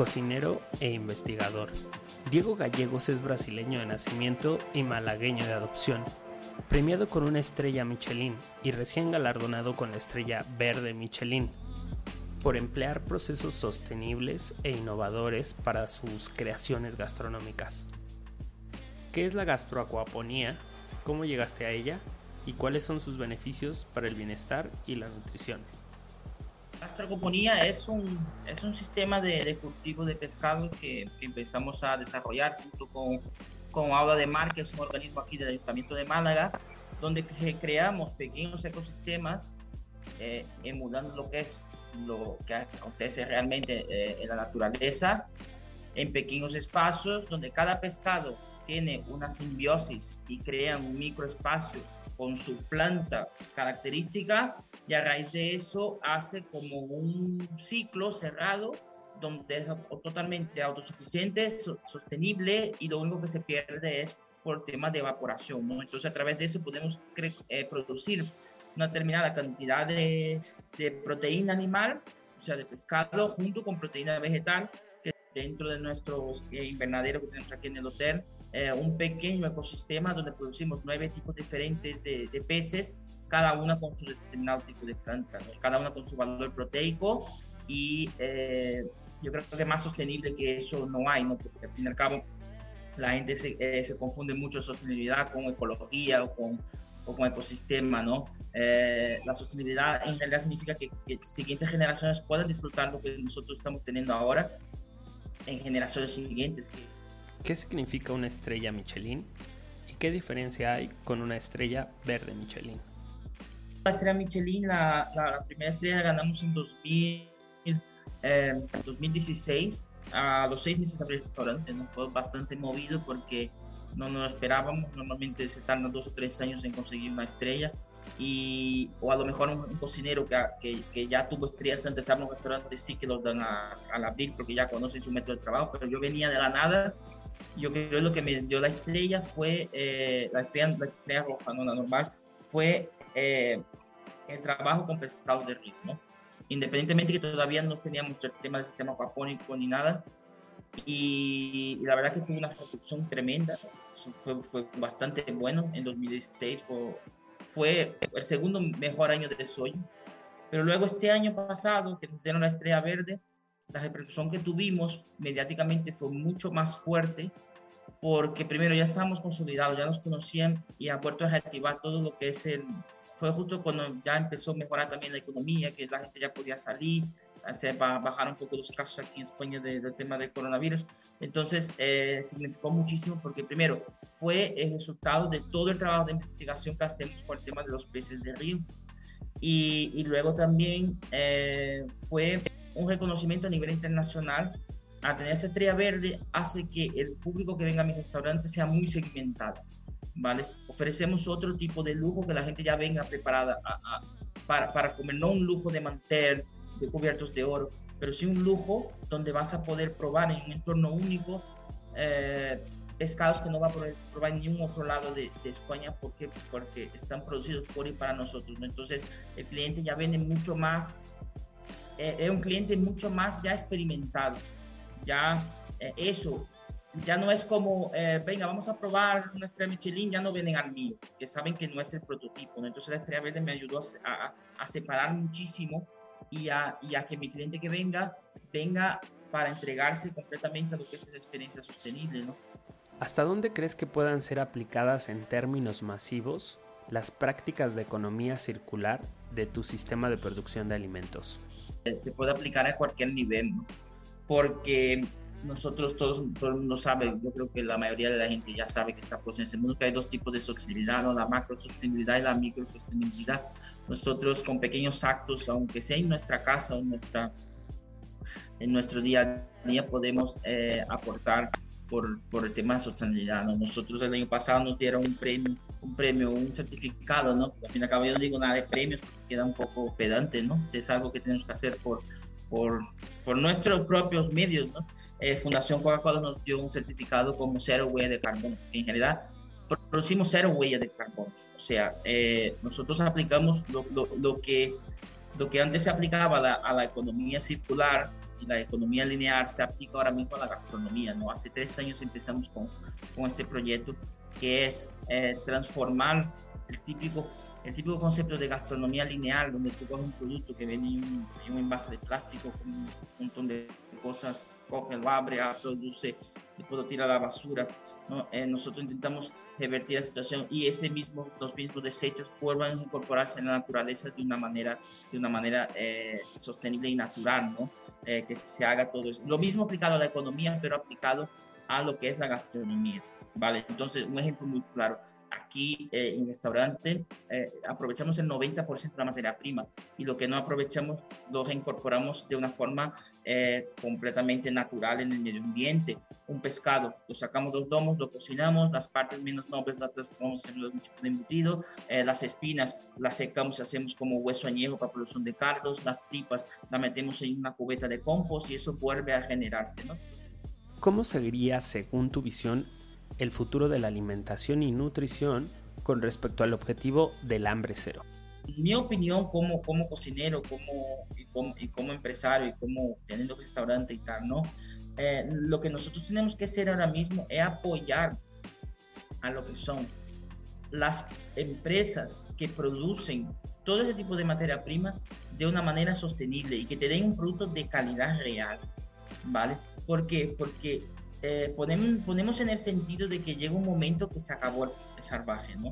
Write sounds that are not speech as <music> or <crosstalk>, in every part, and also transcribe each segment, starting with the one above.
cocinero e investigador. Diego Gallegos es brasileño de nacimiento y malagueño de adopción, premiado con una estrella Michelin y recién galardonado con la estrella verde Michelin por emplear procesos sostenibles e innovadores para sus creaciones gastronómicas. ¿Qué es la gastroacuaponía? ¿Cómo llegaste a ella? ¿Y cuáles son sus beneficios para el bienestar y la nutrición? La gastroacuaponía es un, es un sistema de, cultivo de pescado que, que, empezamos a desarrollar junto con, con Aula de Mar, que es un organismo aquí del Ayuntamiento de Málaga, donde creamos pequeños ecosistemas eh, emulando lo que es lo que acontece realmente eh, en la naturaleza, en pequeños espacios donde cada pescado tiene una simbiosis y crea un microespacio con su planta característica y a raíz de eso hace como un ciclo cerrado donde es totalmente autosuficiente, sostenible y lo único que se pierde es por temas de evaporación. ¿no? Entonces a través de eso podemos eh, producir una determinada cantidad de, de, proteína animal, o sea, de pescado, junto con proteína vegetal, dentro de nuestro eh, invernadero que tenemos aquí en el hotel, eh, un pequeño ecosistema donde producimos nueve tipos diferentes de, de peces, cada una con su determinado tipo de planta, cada una con su valor proteico y eh, yo creo que más sostenible que eso no hay, ¿no? porque al fin y al cabo la gente se, se confunde mucho sostenibilidad con ecología o con o con ecosistema, ¿no? Eh, la sostenibilidad en realidad significa que, que, siguientes generaciones puedan disfrutar lo que nosotros estamos teniendo ahora en generaciones siguientes. ¿Qué significa una estrella Michelin y qué diferencia hay con una estrella verde Michelin? La estrella Michelin, la, la, primera estrella la ganamos en 2000, eh, 2016, a los seis meses de abrir el restaurante, ¿no? fue bastante movido porque no nos esperábamos, normalmente se tardan dos o tres años en conseguir una estrella, y, o a lo mejor un, cocinero que, que, ya tuvo estrellas antes abrir un restaurante sí que los dan a, al abrir porque ya conocen su método de trabajo, pero yo venía de la nada, yo creo que lo que me dio la estrella fue, eh, la, estrella, la estrella roja, no la normal, fue eh, el trabajo con pescados de río, ¿no? Independientemente que todavía no teníamos el tema del sistema acuapónico ni nada, y, la verdad que tuvo una producción tremenda, fue, fue, bastante bueno, en 2016 fue, fue el segundo mejor año de Soy, pero luego este año pasado, que nos dieron la estrella verde, la repercusión que tuvimos mediáticamente fue mucho más fuerte, porque primero ya estábamos consolidados, ya nos conocían y a reactivar todo lo que es el, fue justo cuando ya empezó a mejorar también la economía, que la gente ya podía salir, hacer, bajar un poco los casos aquí en España del tema del coronavirus. Entonces, eh, significó muchísimo porque primero fue el resultado de todo el trabajo de investigación que hacemos con el tema de los peces de río. Y, y luego también eh, fue un reconocimiento a nivel internacional. A tener esta estrella verde hace que el público que venga a mi restaurante sea muy segmentado ¿vale? Ofrecemos otro tipo de lujo que la gente ya venga preparada para, para, comer, no un lujo de mantel, de cubiertos de oro, pero sí un lujo donde vas a poder probar en un entorno único eh, pescados que no va a poder probar en ningún otro lado de, España porque, porque están producidos por y para nosotros. ¿no? Entonces el cliente ya vende mucho más, eh, es un cliente mucho más ya experimentado. Ya eh, eso ya no es como, eh, venga, vamos a probar una estrella Michelin, ya no vienen al mío, que saben que no es el prototipo. ¿no? Entonces la estrella verde me ayudó a, a, separar muchísimo y a, y a, que mi cliente que venga, venga para entregarse completamente a lo que es la experiencia sostenible. ¿no? ¿Hasta dónde crees que puedan ser aplicadas en términos masivos las prácticas de economía circular de tu sistema de producción de alimentos? Se puede aplicar a cualquier nivel, ¿no? porque nosotros todos, todo el mundo sabe, yo creo que la mayoría de la gente ya sabe que está en ese mundo que hay dos tipos de sostenibilidad, ¿no? la macro sostenibilidad y la micro sostenibilidad. Nosotros con pequeños actos, aunque sea en nuestra casa en, nuestra, en nuestro día a día, podemos eh, aportar por, por, el tema de sostenibilidad. ¿no? Nosotros el año pasado nos dieron un premio, un premio, un certificado, ¿no? Al fin y al cabo yo no digo nada de premios porque queda un poco pedante, ¿no? Es algo que tenemos que hacer por, por, por nuestros propios medios, ¿no? Eh, Fundación Coca-Cola nos dio un certificado como cero huella de carbono. En general, producimos cero huella de carbono. O sea, eh, nosotros aplicamos lo, lo, lo, que, lo que antes se aplicaba a la, a la economía circular y la economía lineal se aplica ahora mismo a la gastronomía. ¿no? Hace tres años empezamos con, con este proyecto que es eh, transformar el típico, el típico concepto de gastronomía lineal, donde tú coges un producto que viene en un, un envase de plástico con un montón de cosas, coge, lo abre, produce, y puedo tirar a la basura. ¿no? Eh, nosotros intentamos revertir la situación y ese mismo, los mismos desechos vuelvan a incorporarse en la naturaleza de una manera, de una manera eh, sostenible y natural, ¿no? Eh, que se haga todo eso. Lo mismo aplicado a la economía, pero aplicado a lo que es la gastronomía. ¿vale? Entonces, un ejemplo muy claro. Aquí eh, en restaurante eh, aprovechamos el 90% de la materia prima y lo que no aprovechamos lo reincorporamos de una forma eh, completamente natural en el medio ambiente. Un pescado, lo sacamos los domos, lo cocinamos, las partes menos nobles las transformamos, hacemos mucho de embutido, las espinas las secamos y hacemos como hueso añejo para producción de cardos, las tripas las metemos en una cubeta de compost y eso vuelve a generarse, ¿no? ¿Cómo seguiría, según tu visión, el futuro de la alimentación y nutrición con respecto al objetivo del hambre cero? Mi opinión como, como cocinero como, y, como, y como empresario y como teniendo restaurante y tal, ¿no? Eh, lo que nosotros tenemos que hacer ahora mismo es apoyar a lo que son las empresas que producen todo ese tipo de materia prima de una manera sostenible y que te den un producto de calidad real, ¿vale? ¿Por qué? Porque eh, ponemos, ponemos en el sentido de que llega un momento que se acabó el salvaje, ¿no?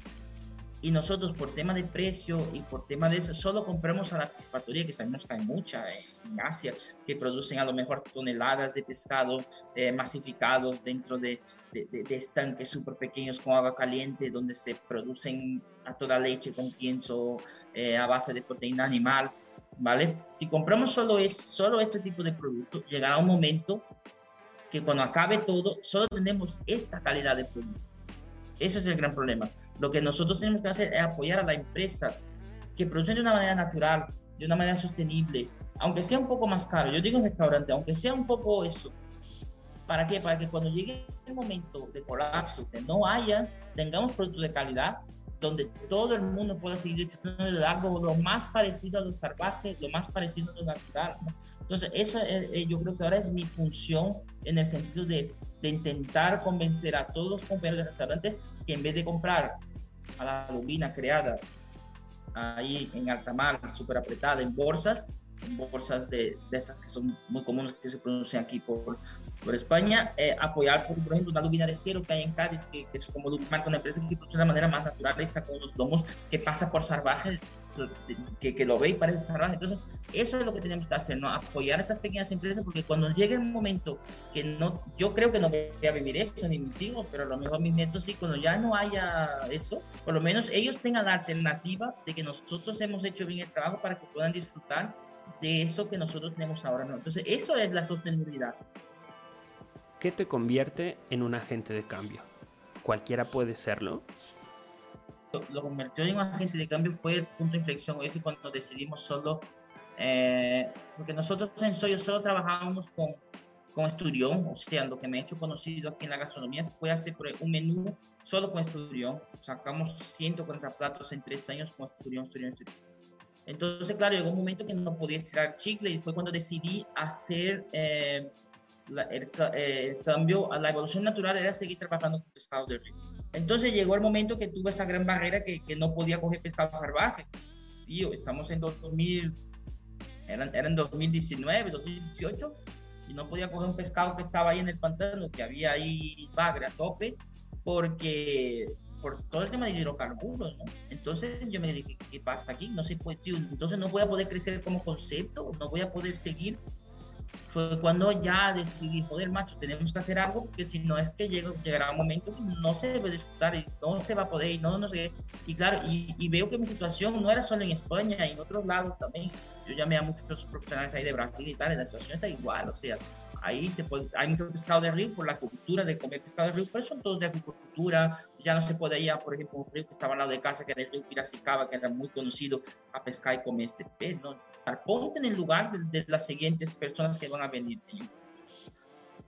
Y nosotros por tema de precio y por tema de eso, solo compramos a la piscifactoría, que sabemos que hay mucha en Asia, que producen a lo mejor toneladas de pescado eh, masificados dentro de, de, de, estanques súper pequeños con agua caliente, donde se producen a toda leche con pienso eh, a base de proteína animal, ¿vale? Si compramos solo, es, solo este tipo de producto, llegará un momento que cuando acabe todo, solo tenemos esta calidad de producto. Ese es el gran problema. Lo que nosotros tenemos que hacer es apoyar a las empresas que producen de una manera natural, de una manera sostenible, aunque sea un poco más caro. Yo digo en restaurante, aunque sea un poco eso. ¿Para qué? Para que cuando llegue el momento de colapso, que no haya, tengamos productos de calidad, donde todo el mundo pueda seguir disfrutando de algo lo más parecido a lo salvaje, lo más parecido a lo natural. Entonces, eso eh, yo creo que ahora es mi función en el sentido de, de, intentar convencer a todos los compañeros de restaurantes que en vez de comprar a la lubina creada ahí en alta mar, súper apretada, en bolsas, bolsas de, de, estas que son muy comunes que se producen aquí por, por España, eh, apoyar, por, por, ejemplo, una lubina de estero que hay en Cádiz, que, que es como una empresa que produce de una manera más natural, esa con unos domos que pasa por salvaje, que, que, lo ve y parece salvaje. Entonces, eso es lo que tenemos que hacer, ¿no? Apoyar a estas pequeñas empresas porque cuando llegue el momento que no, yo creo que no voy a vivir eso, ni mis hijos, pero a lo mejor mis nietos sí, cuando ya no haya eso, por lo menos ellos tengan la alternativa de que nosotros hemos hecho bien el trabajo para que puedan disfrutar de eso que nosotros tenemos ahora, ¿no? Entonces, eso es la sostenibilidad. ¿Qué te convierte en un agente de cambio? ¿Cualquiera puede serlo? lo convirtió en un agente de cambio fue el punto de inflexión. Ese cuando decidimos solo, eh, porque nosotros en Soyo solo trabajábamos con, con Esturión, o sea, lo que me he hecho conocido aquí en la gastronomía fue hacer un menú solo con Esturión. Sacamos 140 platos en tres años con Esturión, Esturión, Esturión. Entonces, claro, llegó un momento que no podía estirar chicle y fue cuando decidí hacer eh, la, el, eh, el, cambio a la evolución natural, era seguir trabajando con pescados de río. Entonces llegó el momento que tuve esa gran barrera que, que no podía coger pescado salvaje. Tío, estamos en 2000, eran, eran 2019, 2018, y no podía coger un pescado que estaba ahí en el pantano, que había ahí bagre a tope, porque por todo el tema de hidrocarburos, ¿no? Entonces yo me dije, ¿qué pasa aquí? No se puede, tío, entonces no voy a poder crecer como concepto, no voy a poder seguir fue cuando ya decidí, joder, macho, tenemos que hacer algo, porque si no es que llega, llegará un momento que no se debe disfrutar y no se va a poder y no, no sé. Y claro, y, y, veo que mi situación no era solo en España, en otros lados también. Yo llamé a muchos profesionales ahí de Brasil y tal, y la situación está igual, o sea, ahí se puede, hay mucho pescado de río por la cultura de comer pescado de río, pero son todos de agricultura, ya no se puede ir a, por ejemplo, un río que estaba al lado de casa, que era el río Piracicaba, que era muy conocido, a pescar y comer este pez, ¿no? Ponte en el lugar de, de las siguientes personas que van a venir.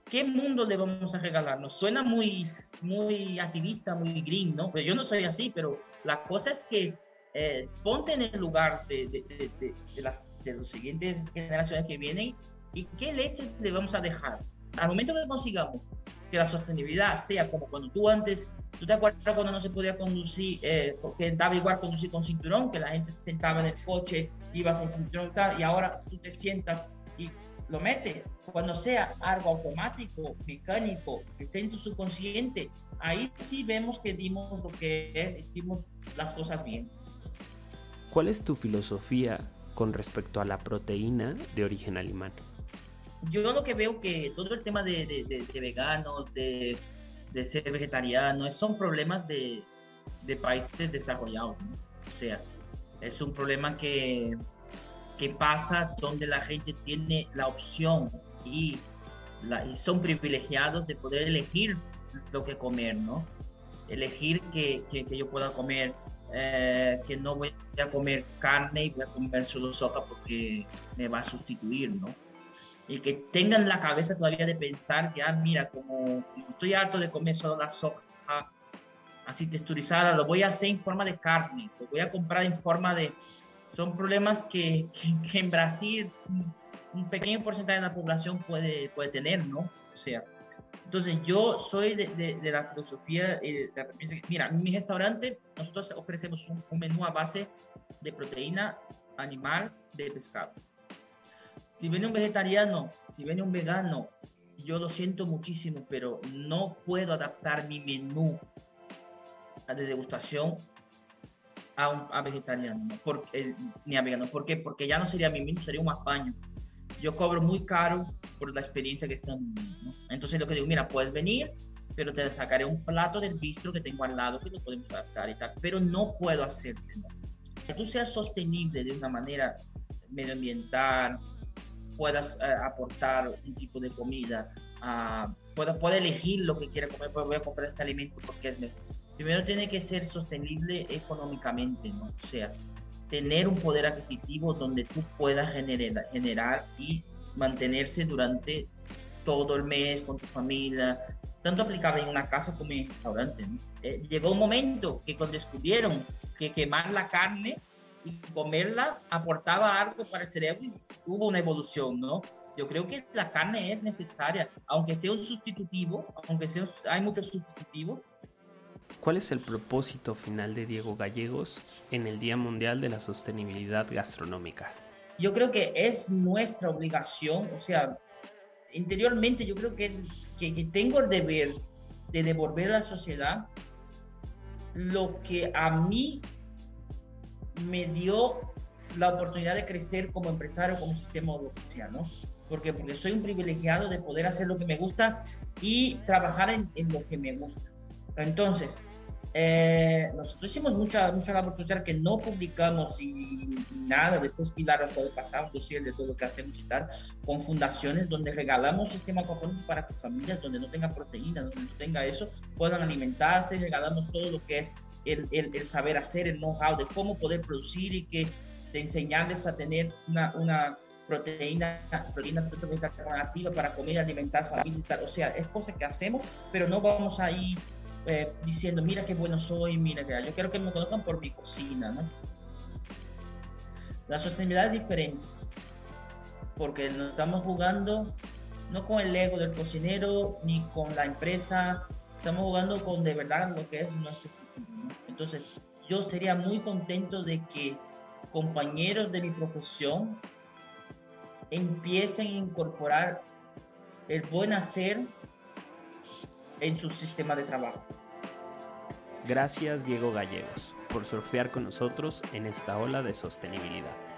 ¿Qué mundo le vamos a regalar? Nos suena muy, muy activista, muy green, ¿no? Pero yo no soy así, pero la cosa es que eh, ponte en el lugar de, de, de, de, las, de las siguientes generaciones que vienen ¿Y qué leches le vamos a dejar? Al momento que consigamos que la sostenibilidad sea como cuando tú antes, ¿tú te acuerdas cuando no se podía conducir, eh, que daba igual conducir con cinturón, que la gente se sentaba en el coche, iba sin cinturón tal, y ahora tú te sientas y lo metes? Cuando sea algo automático, mecánico, que esté en tu subconsciente, ahí sí vemos que dimos lo que es, hicimos las cosas bien. ¿Cuál es tu filosofía con respecto a la proteína de origen animal? Yo lo que veo que todo el tema de, de, veganos, de, de, ser vegetarianos, son problemas de, países desarrollados. O sea, es un problema que, que pasa donde la gente tiene la opción y, son privilegiados de poder elegir lo que comer, ¿no? Elegir que, que, yo pueda comer, eh, que no voy a comer carne y voy a comer solo soja porque me va a sustituir, ¿no? Y que tengan la cabeza todavía de pensar que, ah, mira, como, estoy harto de comer solo la soja así texturizada, lo voy a hacer en forma de carne, lo voy a comprar en forma de... Son problemas que, <laughs> que, en Brasil un pequeño porcentaje de la población puede, puede tener, ¿no? O sea, entonces yo soy de, de, la filosofía, eh, de, mira, en mi restaurante nosotros ofrecemos un, un menú a base de proteína animal de pescado si viene un vegetariano, si viene un vegano, yo lo siento muchísimo, pero no puedo adaptar mi menú de degustación a un a vegetariano, porque, ni a vegano. ¿Por qué? Porque ya no sería mi menú, sería un apaño. Yo cobro muy caro por la experiencia que están viviendo. Entonces lo que digo, mira, puedes venir, pero te sacaré un plato del bistro que tengo al lado que lo podemos adaptar y tal, pero no puedo hacerte. Que tú seas sostenible de una manera medioambiental, puedas eh, aportar un tipo de comida, uh, pueda, pueda elegir lo que quiera comer, pues voy a comprar este alimento porque es mejor. Primero tiene que ser sostenible económicamente, ¿no? O sea, tener un poder adquisitivo donde tú puedas generar, generar y mantenerse durante todo el mes con tu familia, tanto aplicable en una casa como en un restaurante. Eh, llegó un momento que cuando descubrieron que quemar la carne y comerla aportaba algo para el cerebro y hubo una evolución, ¿no? Yo creo que la carne es necesaria, aunque sea un sustitutivo, aunque sea, hay muchos sustitutivos. ¿Cuál es el propósito final de Diego Gallegos en el Día Mundial de la Sostenibilidad Gastronómica? Yo creo que es nuestra obligación, o sea, interiormente yo creo que, es, que, que tengo el deber de devolver a la sociedad lo que a mí me dio la oportunidad de crecer como empresario, como sistema o lo que sea, ¿no? Porque, porque soy un privilegiado de poder hacer lo que me gusta y trabajar en, lo que me gusta. Entonces, eh, nosotros hicimos mucha, mucha labor social que no publicamos y, nada, después Pilar puede pasar un dossier de todo lo que hacemos y tal, con fundaciones donde regalamos sistema aquapónico para que familias donde no tenga proteína, donde no tenga eso, puedan alimentarse, regalamos todo lo que es el, el, saber hacer, el know-how de cómo poder producir y que de enseñarles a tener una, una proteína, proteína activa para comer, alimentar familia O sea, es cosa que hacemos, pero no vamos a ir eh, diciendo, mira qué bueno soy, mira yo quiero que me conozcan por mi cocina, ¿no? La sostenibilidad es diferente, porque no estamos jugando no con el ego del cocinero ni con la empresa, estamos jugando con de verdad lo que es nuestro futuro. Entonces, yo sería muy contento de que compañeros de mi profesión empiecen a incorporar el buen hacer en su sistema de trabajo. Gracias Diego Gallegos por surfear con nosotros en esta ola de sostenibilidad.